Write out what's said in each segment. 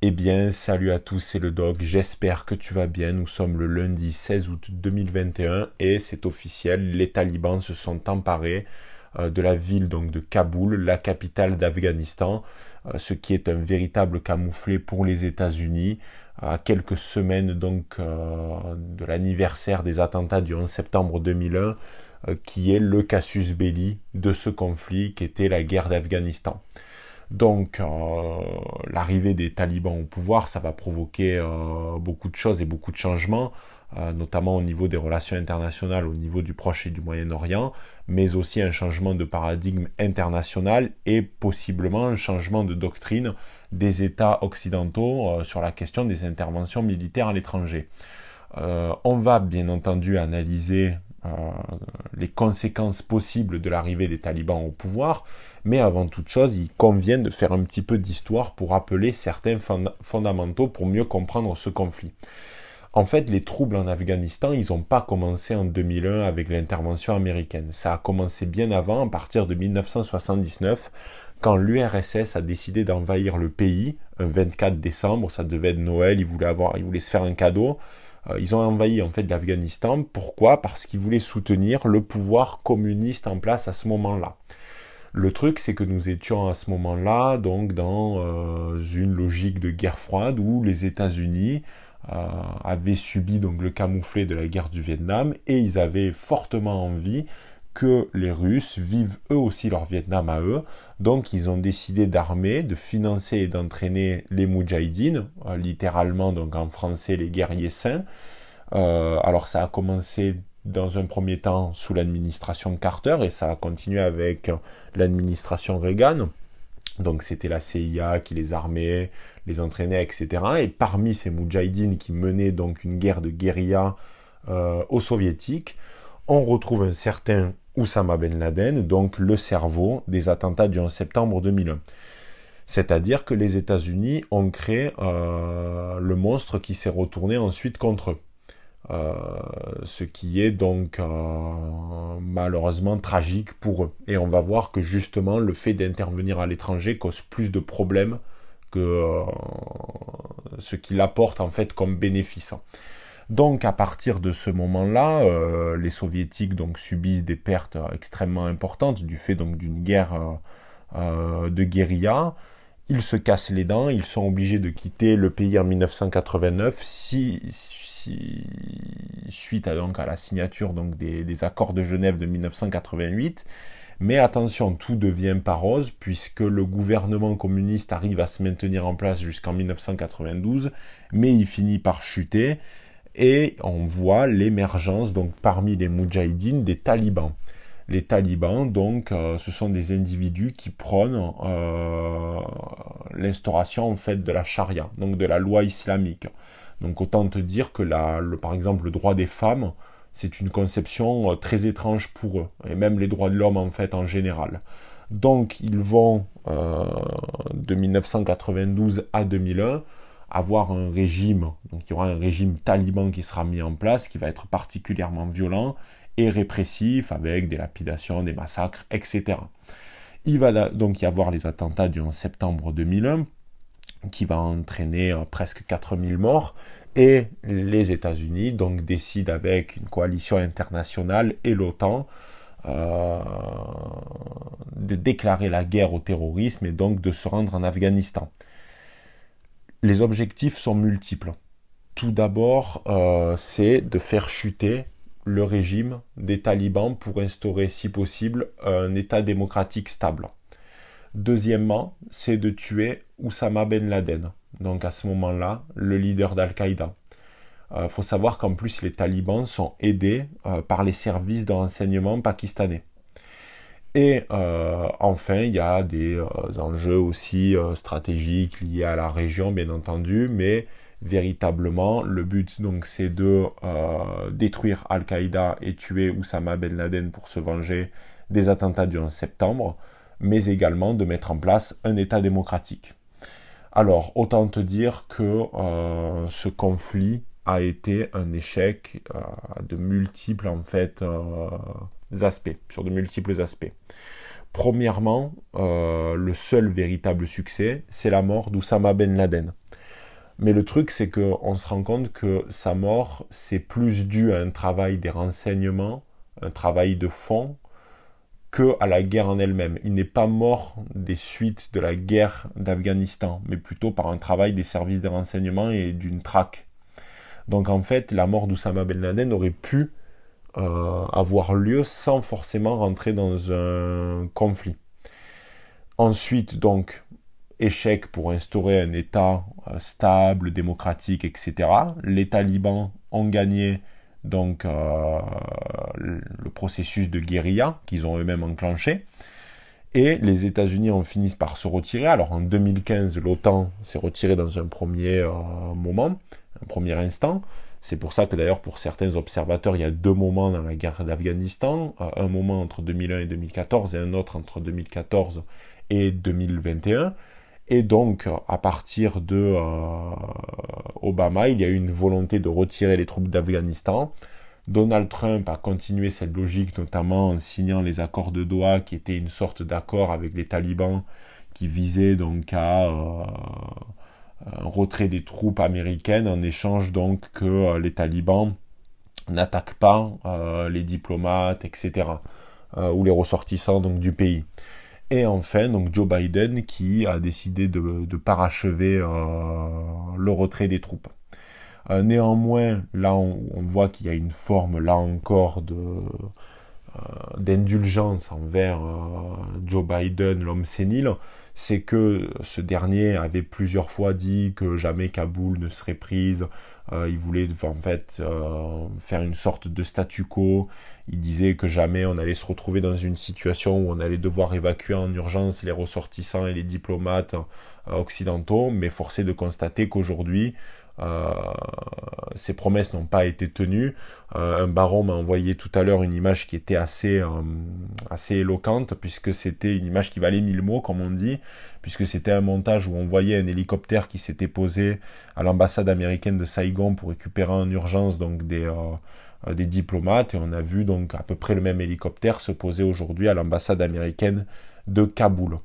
Eh bien, salut à tous, c'est le Doc, j'espère que tu vas bien. Nous sommes le lundi 16 août 2021 et c'est officiel, les talibans se sont emparés euh, de la ville donc de Kaboul, la capitale d'Afghanistan, euh, ce qui est un véritable camouflet pour les États-Unis. À quelques semaines donc euh, de l'anniversaire des attentats du 11 septembre 2001, qui est le casus belli de ce conflit qui était la guerre d'Afghanistan. Donc euh, l'arrivée des talibans au pouvoir, ça va provoquer euh, beaucoup de choses et beaucoup de changements, euh, notamment au niveau des relations internationales, au niveau du Proche et du Moyen-Orient, mais aussi un changement de paradigme international et possiblement un changement de doctrine des États occidentaux sur la question des interventions militaires à l'étranger. on va bien entendu analyser les conséquences possibles de l'arrivée des talibans au pouvoir, mais avant toute chose, il convient de faire un petit peu d'histoire pour rappeler certains fondamentaux pour mieux comprendre ce conflit. En fait, les troubles en Afghanistan, ils n'ont pas commencé en 2001 avec l'intervention américaine. Ça a commencé bien avant, à partir de 1979, quand l'URSS a décidé d'envahir le pays, un 24 décembre, ça devait être Noël, ils voulaient, avoir, ils voulaient se faire un cadeau. Euh, ils ont envahi en fait l'Afghanistan. Pourquoi? Parce qu'ils voulaient soutenir le pouvoir communiste en place à ce moment-là. Le truc, c'est que nous étions à ce moment-là donc dans euh, une logique de guerre froide où les États-Unis euh, avaient subi donc le camouflet de la guerre du Vietnam et ils avaient fortement envie que les Russes vivent eux aussi leur Vietnam à eux. Donc ils ont décidé d'armer, de financer et d'entraîner les Moudjahidines, euh, littéralement donc en français les guerriers saints. alors ça a commencé dans un premier temps sous l'administration Carter et ça a continué avec l'administration Reagan. Donc c'était la CIA qui les armait, les entraînait, etc. Et parmi ces Moudjahidines qui menaient donc une guerre de guérilla euh, aux soviétiques, on retrouve un certain Oussama Ben Laden, donc le cerveau des attentats du 11 septembre 2001. C'est-à-dire que les États-Unis ont créé euh, le monstre qui s'est retourné ensuite contre eux. Euh, ce qui est donc euh, malheureusement tragique pour eux. Et on va voir que justement le fait d'intervenir à l'étranger cause plus de problèmes que ce qu'il apporte en fait comme bénéfice. Donc à partir de ce moment-là, les soviétiques donc subissent des pertes extrêmement importantes du fait d'une guerre de guérilla. Ils se cassent les dents, ils sont obligés de quitter le pays en 1989 si suite à, la signature donc, des, accords de Genève de 1988. Mais attention, tout devient pas rose puisque le gouvernement communiste arrive à se maintenir en place jusqu'en 1992, mais il finit par chuter et on voit l'émergence donc parmi les Moudjahidines des talibans. Les talibans, donc, euh, ce sont des individus qui prônent euh, l'instauration en fait de la charia, donc de la loi islamique. Donc autant te dire que le, par exemple le droit des femmes, c'est une conception euh, très étrange pour eux, et même les droits de l'homme en fait en général. Donc ils vont de 1992 à 2001 avoir un régime, donc il y aura un régime taliban qui sera mis en place, qui va être particulièrement violent et répressif, avec des lapidations, des massacres, etc. Il va donc y avoir les attentats du 11 septembre 2001, qui va entraîner euh, presque 4000 morts. Et les États-Unis donc décident avec une coalition internationale et l'OTAN euh, de déclarer la guerre au terrorisme et donc de se rendre en Afghanistan. Les objectifs sont multiples. Tout d'abord, euh, c'est de faire chuter le régime des talibans pour instaurer, si possible, un État démocratique stable. Deuxièmement, c'est de tuer Oussama Ben Laden, donc à ce moment-là, le leader d'Al-Qaïda. Il euh, faut savoir qu'en plus, les talibans sont aidés euh, par les services de renseignement pakistanais. Et euh, enfin, il y a des enjeux aussi stratégiques liés à la région, bien entendu, mais véritablement, le but, donc, c'est de détruire Al-Qaïda et tuer Oussama Ben Laden pour se venger des attentats du 11 septembre mais également de mettre en place un État démocratique. Alors, autant te dire que euh, ce conflit a été un échec euh, de multiples en fait euh, aspects, sur de multiples aspects. Premièrement, le seul véritable succès, c'est la mort d'Oussama Ben Laden. Mais le truc, c'est qu'on se rend compte que sa mort, c'est plus dû à un travail des renseignements, un travail de fond, que à la guerre en elle-même. Il n'est pas mort des suites de la guerre d'Afghanistan, mais plutôt par un travail des services de renseignement et d'une traque. Donc en fait, la mort d'Oussama Ben Laden aurait pu euh, avoir lieu sans forcément rentrer dans un conflit. Ensuite, donc, échec pour instaurer un État euh, stable, démocratique, etc. Les talibans ont gagné donc euh, le processus de guérilla qu'ils ont eux-mêmes enclenché. Et les États-Unis en finissent par se retirer. Alors en 2015, l'OTAN s'est retirée dans un premier moment, un premier instant. C'est pour ça que d'ailleurs pour certains observateurs, il y a deux moments dans la guerre d'Afghanistan, un moment entre 2001 et 2014 et un autre entre 2014 et 2021. Et donc, à partir de euh, Obama, il y a eu une volonté de retirer les troupes d'Afghanistan. Donald Trump a continué cette logique, notamment en signant les accords de Doha, qui étaient une sorte d'accord avec les talibans, qui visaient donc à euh, un retrait des troupes américaines, en échange donc que euh, les talibans n'attaquent pas les diplomates, etc., ou les ressortissants donc du pays. Et enfin, donc Joe Biden qui a décidé de, parachever euh, le retrait des troupes. Euh, néanmoins, là, on, voit qu'il y a une forme, là encore, euh, d'indulgence envers Joe Biden, l'homme sénile, c'est que ce dernier avait plusieurs fois dit que jamais Kaboul ne serait prise. il voulait en fait faire une sorte de statu quo. Il disait que jamais on allait se retrouver dans une situation où on allait devoir évacuer en urgence les ressortissants et les diplomates euh, occidentaux, mais forcé de constater qu'aujourd'hui, euh, ces promesses n'ont pas été tenues. Euh, un baron m'a envoyé tout à l'heure une image qui était assez, assez éloquente, puisque c'était une image qui valait mille mots, comme on dit, puisque c'était un montage où on voyait un hélicoptère qui s'était posé à l'ambassade américaine de Saigon pour récupérer en urgence donc des euh, des diplomates et on a vu donc à peu près le même hélicoptère se poser aujourd'hui à l'ambassade américaine de Kaboul.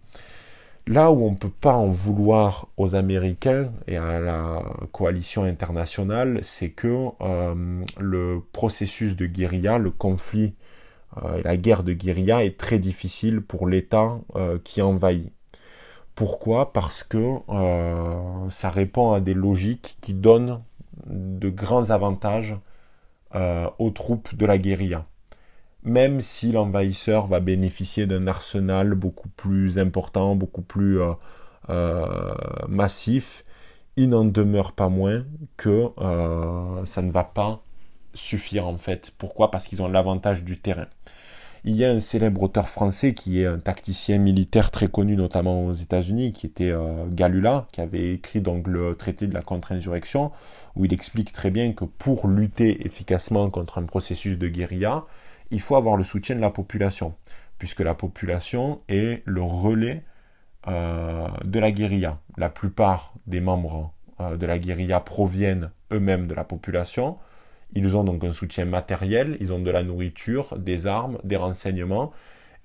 Là où on ne peut pas en vouloir aux Américains et à la coalition internationale, c'est que euh, le processus de guérilla, le conflit, euh, la guerre de guérilla est très difficile pour l'État qui envahit. Pourquoi? Parce que ça répond à des logiques qui donnent de grands avantages euh, aux troupes de la guérilla. Même si l'envahisseur va bénéficier d'un arsenal beaucoup plus important, beaucoup plus euh, euh, massif, il n'en demeure pas moins que ça ne va pas suffire en fait. Pourquoi? Parce qu'ils ont l'avantage du terrain. Il y a un célèbre auteur français qui est un tacticien militaire très connu notamment aux États-Unis, qui était euh, Galula, qui avait écrit le traité de la contre-insurrection, où il explique très bien que pour lutter efficacement contre un processus de guérilla, il faut avoir le soutien de la population, puisque la population est le relais euh, de la guérilla. La plupart des membres euh, de la guérilla proviennent eux-mêmes de la population, ils ont donc un soutien matériel, ils ont de la nourriture, des armes, des renseignements,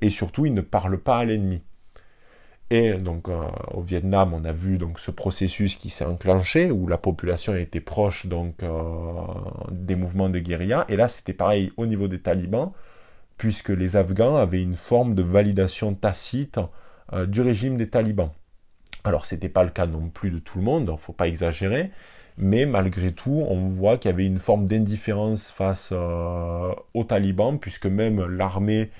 et surtout ils ne parlent pas à l'ennemi. Et donc euh, au Vietnam, on a vu donc ce processus qui s'est enclenché où la population était proche donc euh, des mouvements de guérilla. Et là, c'était pareil au niveau des talibans, puisque les Afghans avaient une forme de validation tacite euh, du régime des talibans. Alors, ce n'était pas le cas non plus de tout le monde, il ne faut pas exagérer, mais malgré tout, on voit qu'il y avait une forme d'indifférence face aux talibans, puisque même l'armée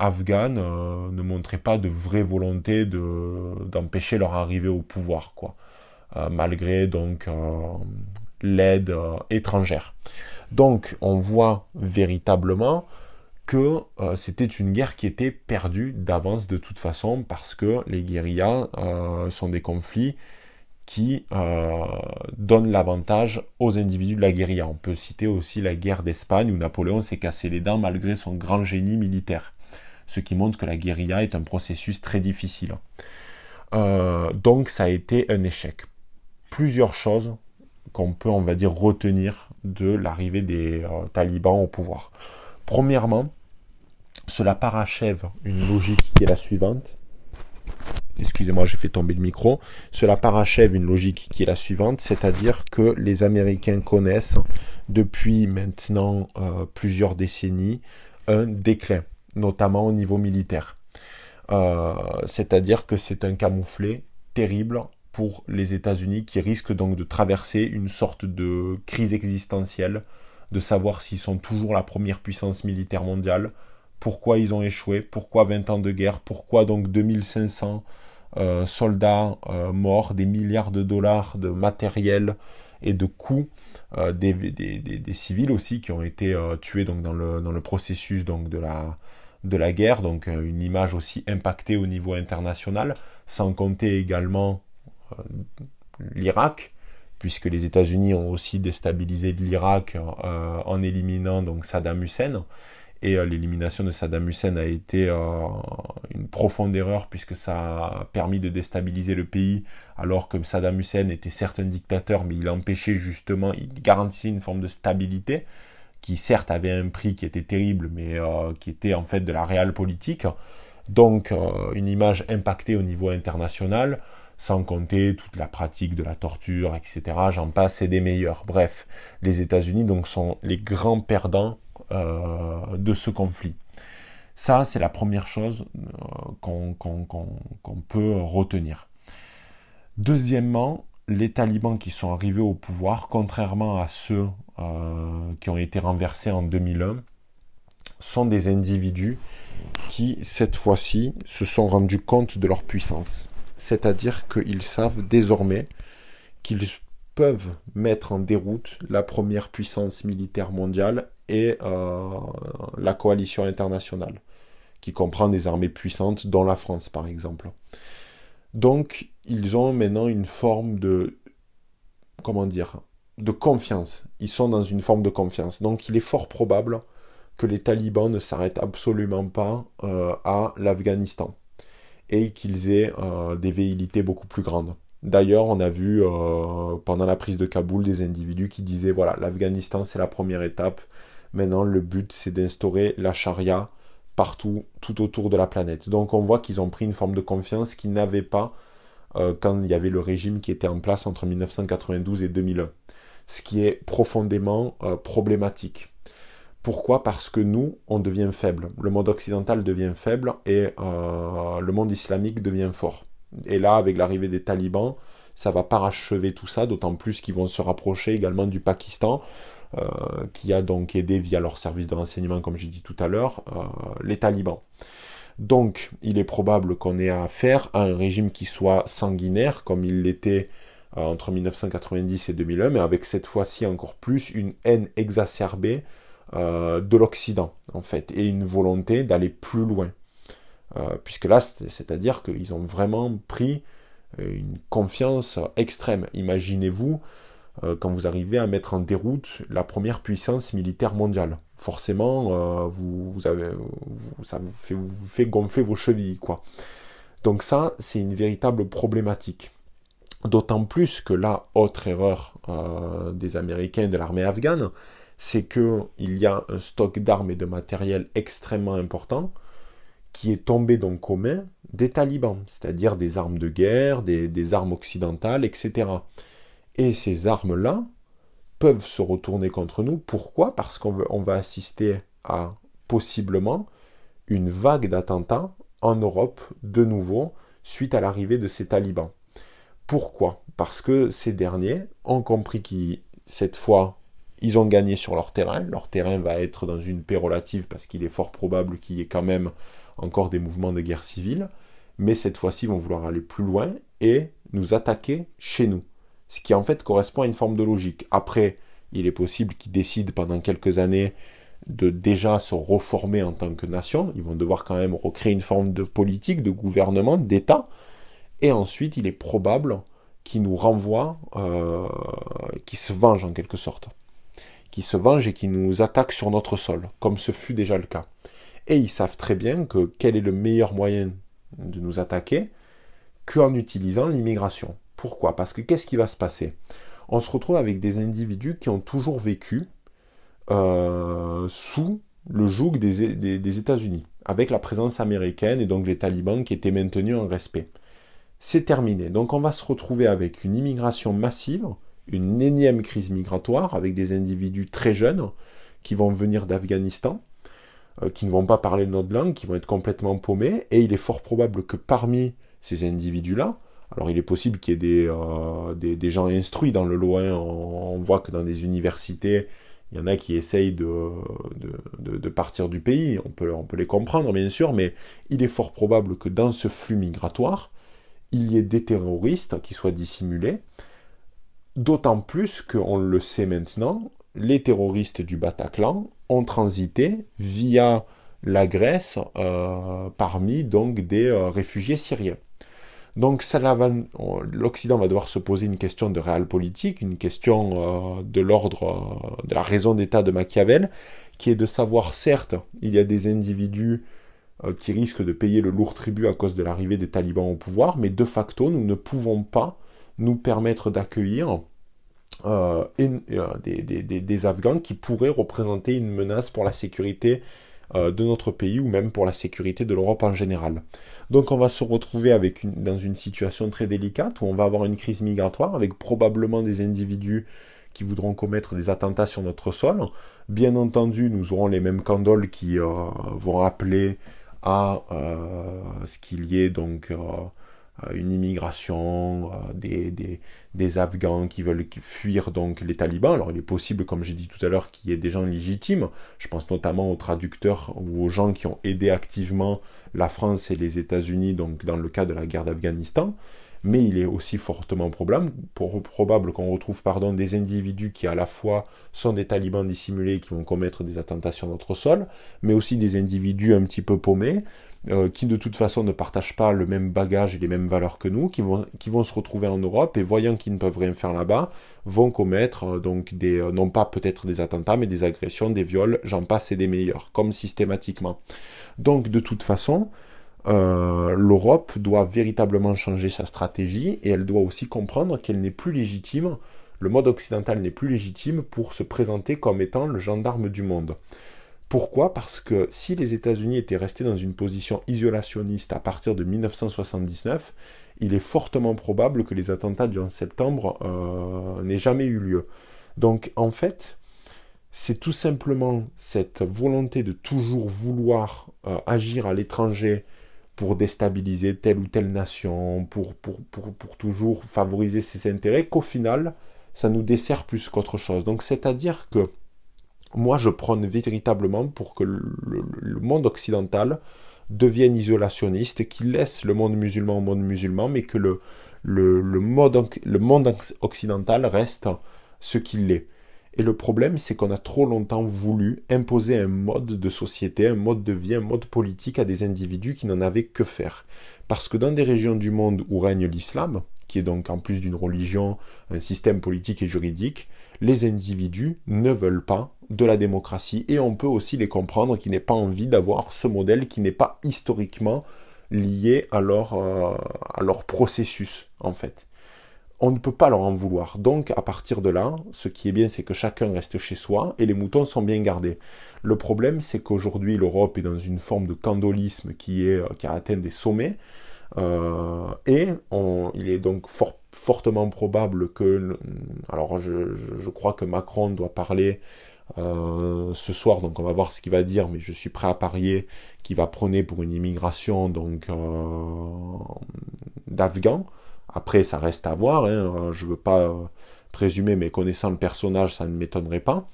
afghane euh, ne montrait pas de vraie volonté d'empêcher leur arrivée au pouvoir, quoi, euh, malgré donc l'aide étrangère. Donc, on voit véritablement que c'était une guerre qui était perdue d'avance de toute façon, parce que les guérillas sont des conflits qui euh, donne l'avantage aux individus de la guérilla. On peut citer aussi la guerre d'Espagne où Napoléon s'est cassé les dents malgré son grand génie militaire, ce qui montre que la guérilla est un processus très difficile. Euh, donc ça a été un échec. Plusieurs choses qu'on peut, on va dire, retenir de l'arrivée des euh, talibans au pouvoir. Premièrement, cela parachève une logique qui est la suivante excusez-moi, j'ai fait tomber le micro, cela parachève une logique qui est la suivante, c'est-à-dire que les Américains connaissent depuis maintenant euh, plusieurs décennies un déclin, notamment au niveau militaire. Euh, c'est-à-dire que c'est un camouflet terrible pour les États-Unis qui risquent donc de traverser une sorte de crise existentielle, de savoir s'ils sont toujours la première puissance militaire mondiale, pourquoi ils ont échoué, pourquoi 20 ans de guerre, pourquoi donc 2500 euh, soldats euh, morts, des milliards de dollars de matériel et de coûts, euh, des, civils aussi qui ont été tués donc dans le, dans le processus donc de la, de la guerre, donc une image aussi impactée au niveau international, sans compter également l'Irak, puisque les États-Unis ont aussi déstabilisé l'Irak en éliminant donc Saddam Hussein. Et euh, l'élimination de Saddam Hussein a été euh, une profonde erreur puisque ça a permis de déstabiliser le pays alors que Saddam Hussein était certes un dictateur mais il empêchait justement, il garantissait une forme de stabilité qui certes avait un prix qui était terrible mais euh, qui était en fait de la réelle politique. Donc une image impactée au niveau international sans compter toute la pratique de la torture, etc. J'en passe des meilleurs. Bref, les États-Unis donc sont les grands perdants euh, de ce conflit. Ça, c'est la première chose euh, qu'on peut retenir. Deuxièmement, les talibans qui sont arrivés au pouvoir, contrairement à ceux euh, qui ont été renversés en 2001, sont des individus qui, cette fois-ci, se sont rendus compte de leur puissance. C'est-à-dire qu'ils savent désormais qu'ils peuvent mettre en déroute la première puissance militaire mondiale et euh, la coalition internationale, qui comprend des armées puissantes, dont la France par exemple. Donc, ils ont maintenant une forme de, comment dire, de confiance. Ils sont dans une forme de confiance. Donc, il est fort probable que les talibans ne s'arrêtent absolument pas euh, à l'Afghanistan et qu'ils aient euh, des velléités beaucoup plus grandes. D'ailleurs, on a vu pendant la prise de Kaboul des individus qui disaient voilà, l'Afghanistan c'est la première étape, Maintenant, le but, c'est d'instaurer la charia partout, tout autour de la planète. Donc on voit qu'ils ont pris une forme de confiance qu'ils n'avaient pas euh, quand il y avait le régime qui était en place entre 1992 et 2001. Ce qui est profondément euh, problématique. Pourquoi? Parce que nous, on devient faible. Le monde occidental devient faible et euh, le monde islamique devient fort. Et là, avec l'arrivée des talibans, ça va parachever tout ça, d'autant plus qu'ils vont se rapprocher également du Pakistan. Euh, qui a donc aidé via leur service de renseignement, comme j'ai dit tout à l'heure, euh, les talibans. Donc, il est probable qu'on ait affaire à un régime qui soit sanguinaire, comme il l'était euh, entre 1990 et 2001, mais avec cette fois-ci encore plus une haine exacerbée de l'Occident, en fait, et une volonté d'aller plus loin. puisque là, c'est-à-dire qu'ils ont vraiment pris une confiance extrême. Imaginez-vous euh, quand vous arrivez à mettre en déroute la première puissance militaire mondiale. Forcément, euh, ça vous fait, vous fait gonfler vos chevilles, quoi. Donc ça, c'est une véritable problématique. D'autant plus que la autre erreur euh, des Américains et de l'armée afghane, c'est qu'il y a un stock d'armes et de matériel extrêmement important qui est tombé donc aux mains des talibans, c'est-à-dire des armes de guerre, des armes occidentales, etc. Et ces armes-là peuvent se retourner contre nous. Pourquoi? Parce qu'on va assister à possiblement une vague d'attentats en Europe de nouveau suite à l'arrivée de ces talibans. Pourquoi? Parce que ces derniers ont compris qu'ils, cette fois, ils ont gagné sur leur terrain. Leur terrain va être dans une paix relative parce qu'il est fort probable qu'il y ait quand même encore des mouvements de guerre civile. Mais cette fois-ci, ils vont vouloir aller plus loin et nous attaquer chez nous ce qui en fait correspond à une forme de logique. Après, il est possible qu'ils décident pendant quelques années de déjà se reformer en tant que nation. Ils vont devoir quand même recréer une forme de politique, de gouvernement, d'État. Et ensuite, il est probable qu'ils nous renvoient, euh, qu'ils se vengent en quelque sorte. Qu'ils se vengent et qu'ils nous attaquent sur notre sol, comme ce fut déjà le cas. Et ils savent très bien que quel est le meilleur moyen de nous attaquer qu'en utilisant l'immigration. Pourquoi? Parce que qu'est-ce qui va se passer? On se retrouve avec des individus qui ont toujours vécu euh, sous le joug des, États-Unis, avec la présence américaine et donc les talibans qui étaient maintenus en respect. c'est terminé. Donc on va se retrouver avec une immigration massive, une énième crise migratoire avec des individus très jeunes qui vont venir d'Afghanistan, euh, qui ne vont pas parler notre langue, qui vont être complètement paumés, et il est fort probable que parmi ces individus-là, alors il est possible qu'il y ait des, euh, gens instruits dans le loin, on, voit que dans des universités, il y en a qui essayent de, partir du pays, on peut, on peut les comprendre bien sûr, mais il est fort probable que dans ce flux migratoire, il y ait des terroristes qui soient dissimulés, d'autant plus qu'on le sait maintenant, les terroristes du Bataclan ont transité via la Grèce euh, parmi donc des euh, réfugiés syriens. Donc l'Occident va devoir se poser une question de réel politique, une question euh, de l'ordre de la raison d'État de Machiavel, qui est de savoir, certes, il y a des individus qui risquent de payer le lourd tribut à cause de l'arrivée des talibans au pouvoir, mais de facto, nous ne pouvons pas nous permettre d'accueillir euh, euh, des, Afghans qui pourraient représenter une menace pour la sécurité euh, de notre pays ou même pour la sécurité de l'Europe en général. Donc on va se retrouver dans une situation très délicate où on va avoir une crise migratoire avec probablement des individus qui voudront commettre des attentats sur notre sol. Bien entendu, nous aurons les mêmes candoles qui vont rappeler à ce qu'il y ait donc euh, une immigration, euh, des, des, des, Afghans qui veulent fuir donc les talibans. Alors il est possible, comme j'ai dit tout à l'heure, qu'il y ait des gens légitimes. Je pense notamment aux traducteurs ou aux gens qui ont aidé activement la France et les États-Unis donc dans le cas de la guerre d'Afghanistan. Mais il est aussi fortement probable, probable qu'on retrouve pardon, des individus qui à la fois sont des talibans dissimulés qui vont commettre des attentats sur notre sol, mais aussi des individus un petit peu paumés, euh, qui de toute façon ne partagent pas le même bagage et les mêmes valeurs que nous, qui vont, qui vont se retrouver en Europe et voyant qu'ils ne peuvent rien faire là-bas, vont commettre euh, donc des, euh, non pas peut-être des attentats, mais des agressions, des viols, j'en passe et des meilleurs, comme systématiquement. Donc de toute façon, l'Europe doit véritablement changer sa stratégie et elle doit aussi comprendre qu'elle n'est plus légitime, le mode occidental n'est plus légitime pour se présenter comme étant le gendarme du monde. Pourquoi? Parce que si les États-Unis étaient restés dans une position isolationniste à partir de 1979, il est fortement probable que les attentats du 11 septembre euh, n'aient jamais eu lieu. Donc en fait, c'est tout simplement cette volonté de toujours vouloir euh, agir à l'étranger pour déstabiliser telle ou telle nation, pour, pour, pour toujours favoriser ses intérêts, qu'au final, ça nous dessert plus qu'autre chose. Donc c'est-à-dire que moi je prône véritablement pour que le, monde occidental devienne isolationniste, qu'il laisse le monde musulman au monde musulman, mais que le, monde occidental reste ce qu'il est. Et le problème, c'est qu'on a trop longtemps voulu imposer un mode de société, un mode de vie, un mode politique à des individus qui n'en avaient que faire. Parce que dans des régions du monde où règne l'islam, qui est donc en plus d'une religion, un système politique et juridique, les individus ne veulent pas de la démocratie et on peut aussi les comprendre qui n'aient pas envie d'avoir ce modèle qui n'est pas historiquement lié à leur, euh, à leur processus en fait. On ne peut pas leur en vouloir. Donc à partir de là, ce qui est bien c'est que chacun reste chez soi et les moutons sont bien gardés. Le problème c'est qu'aujourd'hui l'Europe est dans une forme de candolisme qui, est, qui a atteint des sommets. Euh, et il est donc fortement probable que, alors je, crois que Macron doit parler euh, ce soir, donc on va voir ce qu'il va dire, mais je suis prêt à parier qu'il va prôner pour une immigration donc euh, d'Afghans. Après, ça reste à voir. Hein, je ne veux pas présumer, mais connaissant le personnage, ça ne m'étonnerait pas.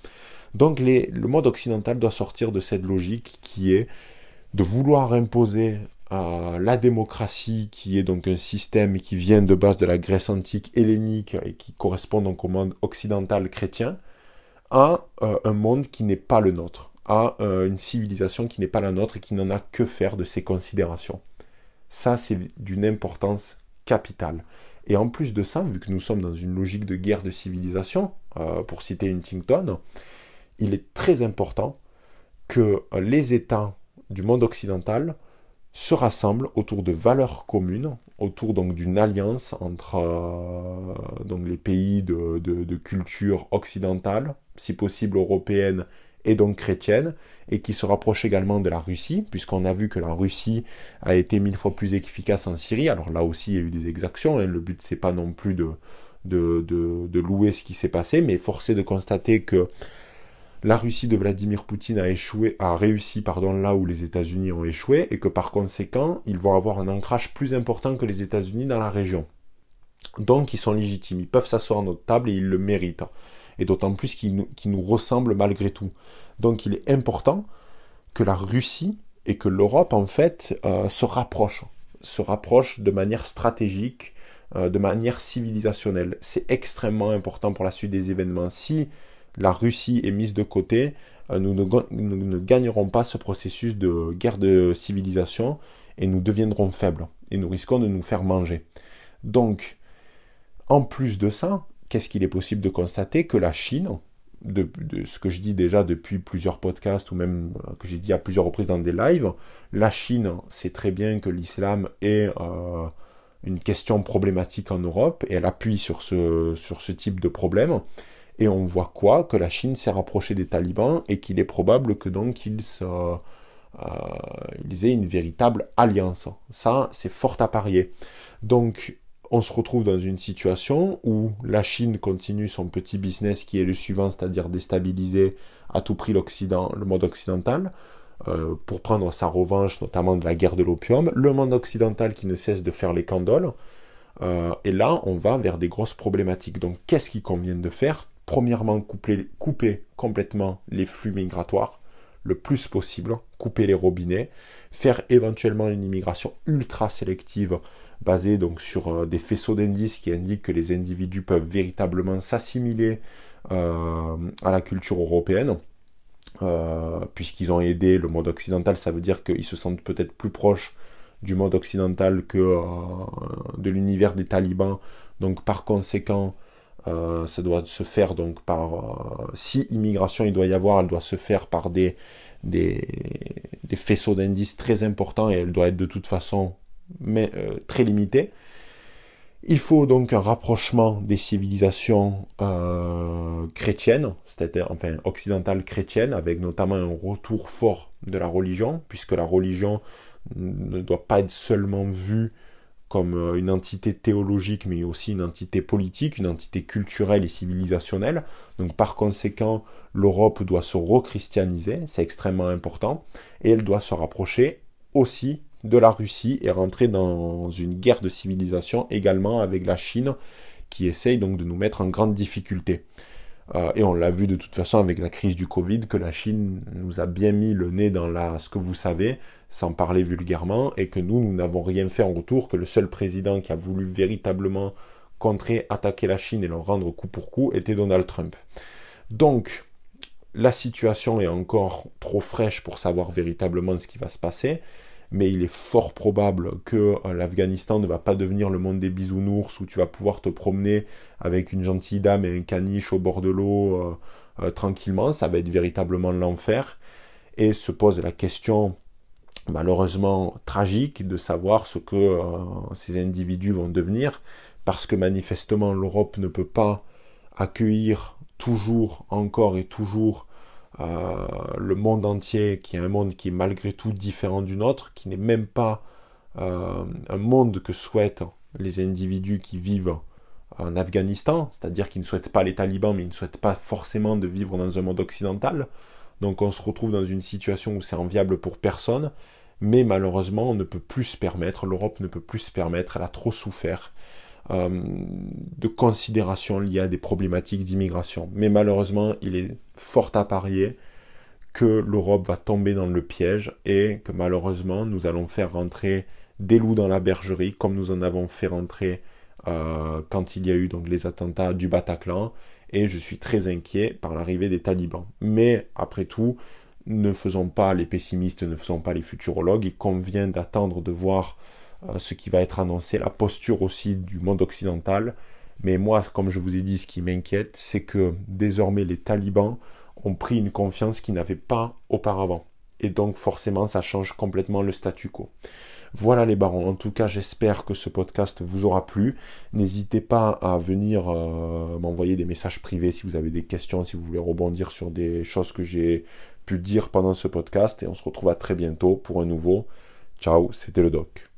Donc le mode occidental doit sortir de cette logique qui est de vouloir imposer euh, la démocratie, qui est donc un système qui vient de base de la Grèce antique hellénique et qui correspond donc au monde occidental chrétien, à euh, un monde qui n'est pas le nôtre, à euh, une civilisation qui n'est pas la nôtre et qui n'en a que faire de ces considérations. Ça, c'est d'une importance capitale. Et en plus de ça, vu que nous sommes dans une logique de guerre de civilisation, pour citer Huntington, il est très important que les États du monde occidental se rassemblent autour de valeurs communes, autour donc d'une alliance entre euh, les pays de, culture occidentale, si possible européenne et donc chrétienne, et qui se rapproche également de la Russie, puisqu'on a vu que la Russie a été mille fois plus efficace en Syrie. Alors là aussi, il y a eu des exactions, hein. le but c'est pas non plus de, louer ce qui s'est passé, mais force est de constater que la Russie de Vladimir Poutine a échoué, a réussi pardon, là où les États-Unis ont échoué, et que par conséquent, ils vont avoir un ancrage plus important que les États-Unis dans la région. Donc ils sont légitimes, ils peuvent s'asseoir à notre table et ils le méritent. Et d'autant plus qu'ils nous, ressemblent malgré tout. Donc il est important que la Russie et que l'Europe, en fait, euh, se rapprochent. Se rapprochent de manière stratégique, euh, de manière civilisationnelle. C'est extrêmement important pour la suite des événements. Si la Russie est mise de côté, euh, nous, ne, gagnerons pas ce processus de guerre de civilisation et nous deviendrons faibles et nous risquons de nous faire manger. Donc, en plus de ça, qu'est-ce qu'il est possible de constater Que la Chine, de, ce que je dis déjà depuis plusieurs podcasts ou même euh, que j'ai dit à plusieurs reprises dans des lives, la Chine sait très bien que l'islam est euh, une question problématique en Europe et elle appuie sur ce, sur ce type de problème. Et on voit quoi Que la Chine s'est rapprochée des talibans et qu'il est probable que donc ils, euh, aient une véritable alliance. Ça, c'est fort à parier. Donc, on se retrouve dans une situation où la Chine continue son petit business qui est le suivant, c'est-à-dire déstabiliser à tout prix l'Occident, le monde occidental, euh, pour prendre sa revanche, notamment de la guerre de l'opium, le monde occidental qui ne cesse de faire les candoles, euh, et là, on va vers des grosses problématiques. Donc, qu'est-ce qu'il convient de faire Premièrement, couper, complètement les flux migratoires le plus possible, couper les robinets, faire éventuellement une immigration ultra sélective basé donc sur euh, des faisceaux d'indices qui indiquent que les individus peuvent véritablement s'assimiler euh, à la culture européenne. Euh, puisqu'ils ont aidé le monde occidental, ça veut dire qu'ils se sentent peut-être plus proches du monde occidental que de l'univers des talibans. Donc par conséquent, ça doit se faire donc par si immigration il doit y avoir, elle doit se faire par des, des, faisceaux d'indices très importants et elle doit être de toute façon euh, très limité. Il faut donc un rapprochement des civilisations euh, chrétiennes, c'est-à-dire enfin occidentales chrétiennes, avec notamment un retour fort de la religion, puisque la religion ne doit pas être seulement vue comme euh, une entité théologique, mais aussi une entité politique, une entité culturelle et civilisationnelle. Donc par conséquent, l'Europe doit se rechristianiser, c'est extrêmement important, et elle doit se rapprocher aussi de la Russie et rentrer dans une guerre de civilisation également avec la Chine qui essaye donc de nous mettre en grande difficulté. Euh, et on l'a vu de toute façon avec la crise du Covid que la Chine nous a bien mis le nez dans la, ce que vous savez, sans parler vulgairement, et que nous, nous n'avons rien fait en retour, que le seul président qui a voulu véritablement contrer, attaquer la Chine et leur rendre coup pour coup était Donald Trump. Donc, la situation est encore trop fraîche pour savoir véritablement ce qui va se passer mais il est fort probable que euh, l'Afghanistan ne va pas devenir le monde des bisounours où tu vas pouvoir te promener avec une gentille dame et un caniche au bord de l'eau euh, euh, tranquillement. Ça va être véritablement l'enfer. Et se pose la question, malheureusement tragique, de savoir ce que ces individus vont devenir, parce que manifestement l'Europe ne peut pas accueillir toujours, encore et toujours euh, le monde entier, qui est un monde qui est malgré tout différent du nôtre, qui n'est même pas euh, un monde que souhaitent les individus qui vivent en Afghanistan, c'est-à-dire qu'ils ne souhaitent pas les talibans, mais ils ne souhaitent pas forcément de vivre dans un monde occidental. Donc on se retrouve dans une situation où c'est enviable pour personne, mais malheureusement on ne peut plus se permettre, l'Europe ne peut plus se permettre, elle a trop souffert euh, de considérations liées à des problématiques d'immigration. Mais malheureusement, il est fort à parier que l'Europe va tomber dans le piège et que malheureusement, nous allons faire rentrer des loups dans la bergerie, comme nous en avons fait rentrer euh, quand il y a eu donc les attentats du Bataclan. Et je suis très inquiet par l'arrivée des talibans. Mais après tout, ne faisons pas les pessimistes, ne faisons pas les futurologues. Il convient d'attendre de voir ce qui va être annoncé, la posture aussi du monde occidental. Mais moi, comme je vous ai dit, ce qui m'inquiète, c'est que désormais les talibans ont pris une confiance qu'ils n'avaient pas auparavant. et donc forcément ça change complètement le statu quo. Voilà les barons, en tout cas j'espère que ce podcast vous aura plu. N'hésitez pas à venir euh, m'envoyer des messages privés si vous avez des questions, si vous voulez rebondir sur des choses que j'ai pu dire pendant ce podcast et on se retrouve à très bientôt pour un nouveau. Ciao, c'était le doc.